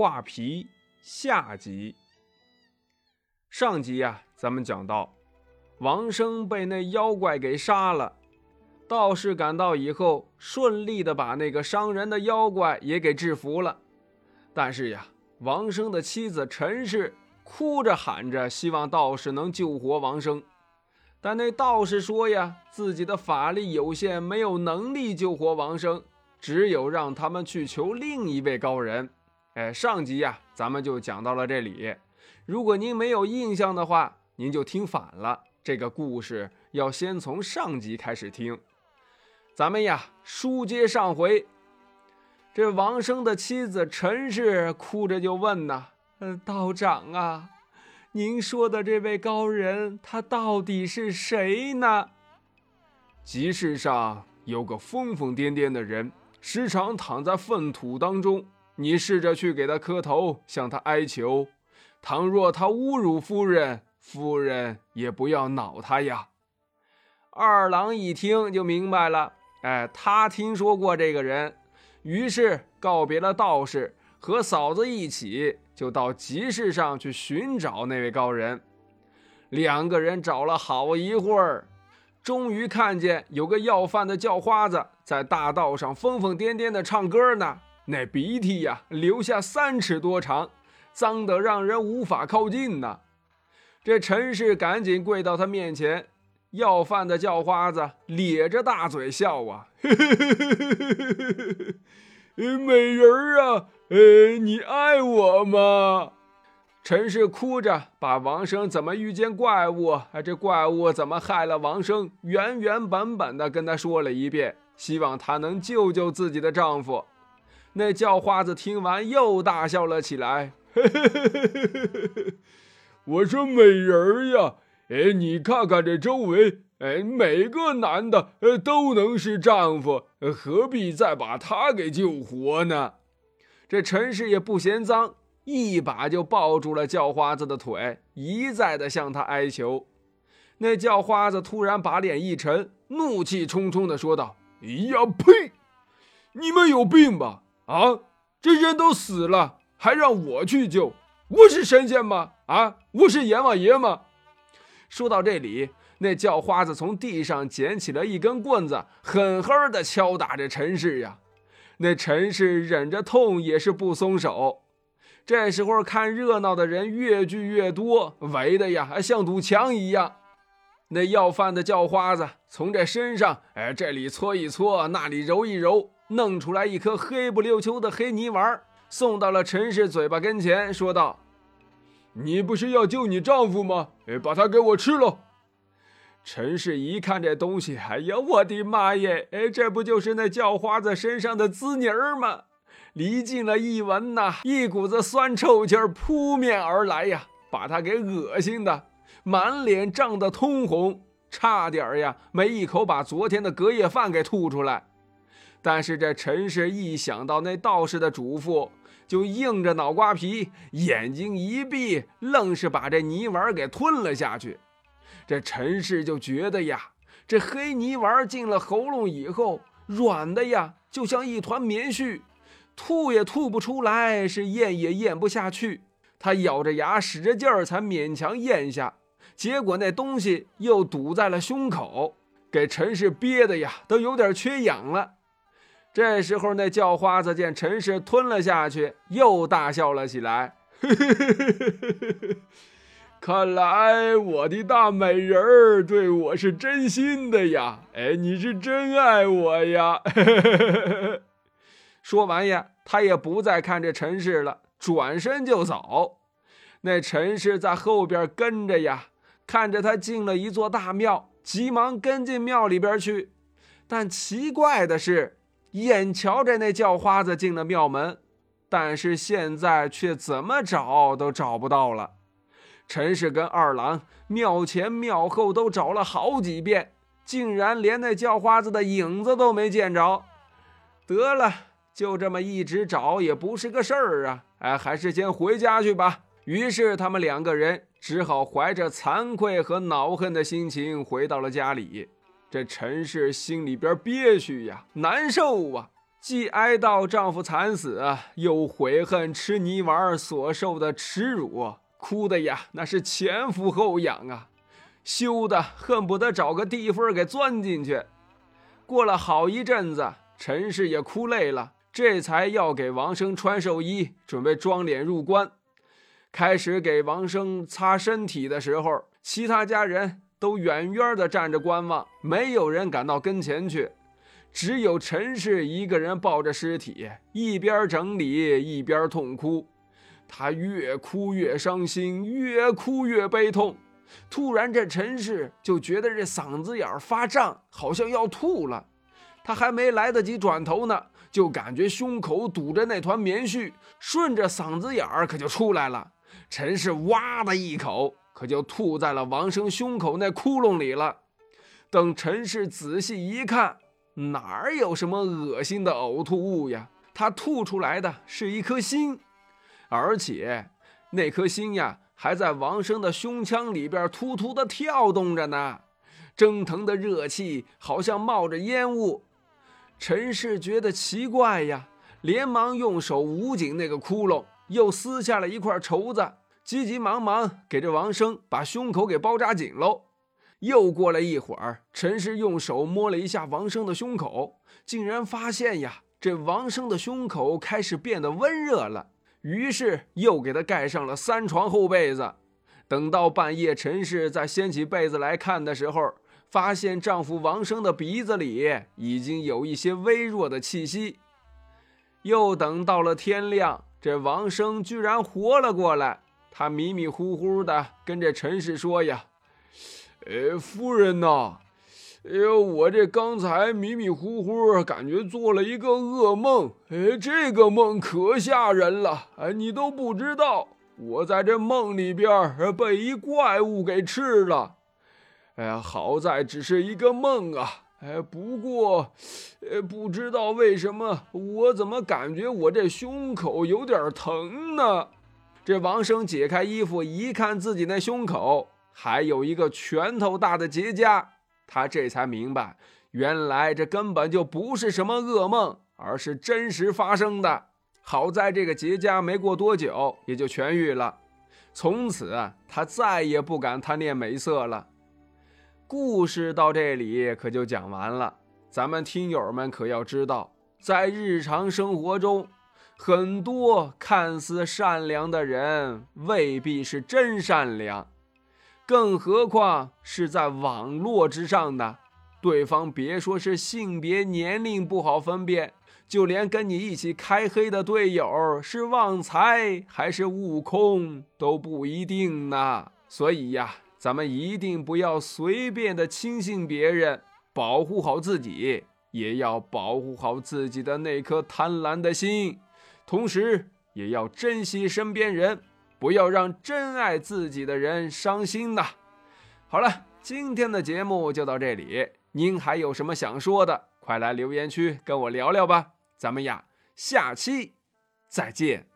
画皮下集。上集呀，咱们讲到王生被那妖怪给杀了，道士赶到以后，顺利的把那个伤人的妖怪也给制服了。但是呀，王生的妻子陈氏哭着喊着，希望道士能救活王生。但那道士说呀，自己的法力有限，没有能力救活王生，只有让他们去求另一位高人。哎，上集呀，咱们就讲到了这里。如果您没有印象的话，您就听反了。这个故事要先从上集开始听。咱们呀，书接上回，这王生的妻子陈氏哭着就问呐：“呃，道长啊，您说的这位高人，他到底是谁呢？”集市上有个疯疯癫癫的人，时常躺在粪土当中。你试着去给他磕头，向他哀求。倘若他侮辱夫人，夫人也不要恼他呀。二郎一听就明白了，哎，他听说过这个人，于是告别了道士，和嫂子一起就到集市上去寻找那位高人。两个人找了好一会儿，终于看见有个要饭的叫花子在大道上疯疯癫癫的唱歌呢。那鼻涕呀，流下三尺多长，脏得让人无法靠近呐。这陈氏赶紧跪到他面前，要饭的叫花子咧着大嘴笑啊，嘿嘿嘿嘿嘿嘿嘿嘿美人儿啊，呃，你爱我吗？陈氏哭着把王生怎么遇见怪物，啊，这怪物怎么害了王生，原原本本的跟他说了一遍，希望他能救救自己的丈夫。那叫花子听完又大笑了起来。我说：“美人儿呀，哎，你看看这周围，哎，每个男的呃都能是丈夫，何必再把他给救活呢？”这陈氏也不嫌脏，一把就抱住了叫花子的腿，一再的向他哀求。那叫花子突然把脸一沉，怒气冲冲的说道：“哎呀，呸！你们有病吧？”啊！这人都死了，还让我去救？我是神仙吗？啊！我是阎王爷吗？说到这里，那叫花子从地上捡起了一根棍子，狠狠地敲打着陈氏呀。那陈氏忍着痛也是不松手。这时候看热闹的人越聚越多，围的呀像堵墙一样。那要饭的叫花子从这身上，哎，这里搓一搓，那里揉一揉。弄出来一颗黑不溜秋的黑泥丸，送到了陈氏嘴巴跟前，说道：“你不是要救你丈夫吗？哎，把它给我吃了。”陈氏一看这东西，哎呀，我的妈耶！哎，这不就是那叫花子身上的滋泥儿吗？离近了一闻呐，一股子酸臭气儿扑面而来呀，把他给恶心的，满脸涨得通红，差点呀没一口把昨天的隔夜饭给吐出来。但是这陈氏一想到那道士的嘱咐，就硬着脑瓜皮，眼睛一闭，愣是把这泥丸给吞了下去。这陈氏就觉得呀，这黑泥丸进了喉咙以后，软的呀，就像一团棉絮，吐也吐不出来，是咽也咽不下去。他咬着牙，使着劲儿，才勉强咽下。结果那东西又堵在了胸口，给陈氏憋的呀，都有点缺氧了。这时候，那叫花子见陈氏吞了下去，又大笑了起来。看来我的大美人儿对我是真心的呀！哎，你是真爱我呀！说完呀，他也不再看这陈氏了，转身就走。那陈氏在后边跟着呀，看着他进了一座大庙，急忙跟进庙里边去。但奇怪的是。眼瞧着那叫花子进了庙门，但是现在却怎么找都找不到了。陈氏跟二郎庙前庙后都找了好几遍，竟然连那叫花子的影子都没见着。得了，就这么一直找也不是个事儿啊！哎，还是先回家去吧。于是他们两个人只好怀着惭愧和恼恨的心情回到了家里。这陈氏心里边憋屈呀，难受啊，既哀悼丈夫惨死，又悔恨吃泥丸所受的耻辱，哭的呀，那是前俯后仰啊，羞的恨不得找个地缝给钻进去。过了好一阵子，陈氏也哭累了，这才要给王生穿寿衣，准备装脸入棺。开始给王生擦身体的时候，其他家人都远远的站着观望，没有人敢到跟前去。只有陈氏一个人抱着尸体，一边整理一边痛哭。他越哭越伤心，越哭越悲痛。突然，这陈氏就觉得这嗓子眼发胀，好像要吐了。他还没来得及转头呢，就感觉胸口堵着那团棉絮，顺着嗓子眼儿可就出来了。陈氏哇的一口，可就吐在了王生胸口那窟窿里了。等陈氏仔细一看，哪儿有什么恶心的呕吐物呀？他吐出来的是一颗心，而且那颗心呀，还在王生的胸腔里边突突的跳动着呢，蒸腾的热气好像冒着烟雾。陈氏觉得奇怪呀，连忙用手捂紧那个窟窿，又撕下了一块绸子，急急忙忙给这王生把胸口给包扎紧喽。又过了一会儿，陈氏用手摸了一下王生的胸口，竟然发现呀，这王生的胸口开始变得温热了。于是又给他盖上了三床厚被子。等到半夜，陈氏再掀起被子来看的时候，发现丈夫王生的鼻子里已经有一些微弱的气息。又等到了天亮，这王生居然活了过来。他迷迷糊糊的跟这陈氏说呀。哎，夫人呐，哎呦，我这刚才迷迷糊糊，感觉做了一个噩梦。哎，这个梦可吓人了。哎，你都不知道，我在这梦里边被一怪物给吃了。哎呀，好在只是一个梦啊。哎，不过，呃，不知道为什么，我怎么感觉我这胸口有点疼呢？这王生解开衣服一看，自己那胸口。还有一个拳头大的结痂，他这才明白，原来这根本就不是什么噩梦，而是真实发生的。好在这个结痂没过多久也就痊愈了，从此他再也不敢贪恋美色了。故事到这里可就讲完了，咱们听友们可要知道，在日常生活中，很多看似善良的人未必是真善良。更何况是在网络之上的，对方别说是性别、年龄不好分辨，就连跟你一起开黑的队友是旺财还是悟空都不一定呢。所以呀，咱们一定不要随便的轻信别人，保护好自己，也要保护好自己的那颗贪婪的心，同时也要珍惜身边人。不要让真爱自己的人伤心呐！好了，今天的节目就到这里，您还有什么想说的，快来留言区跟我聊聊吧。咱们呀，下期再见。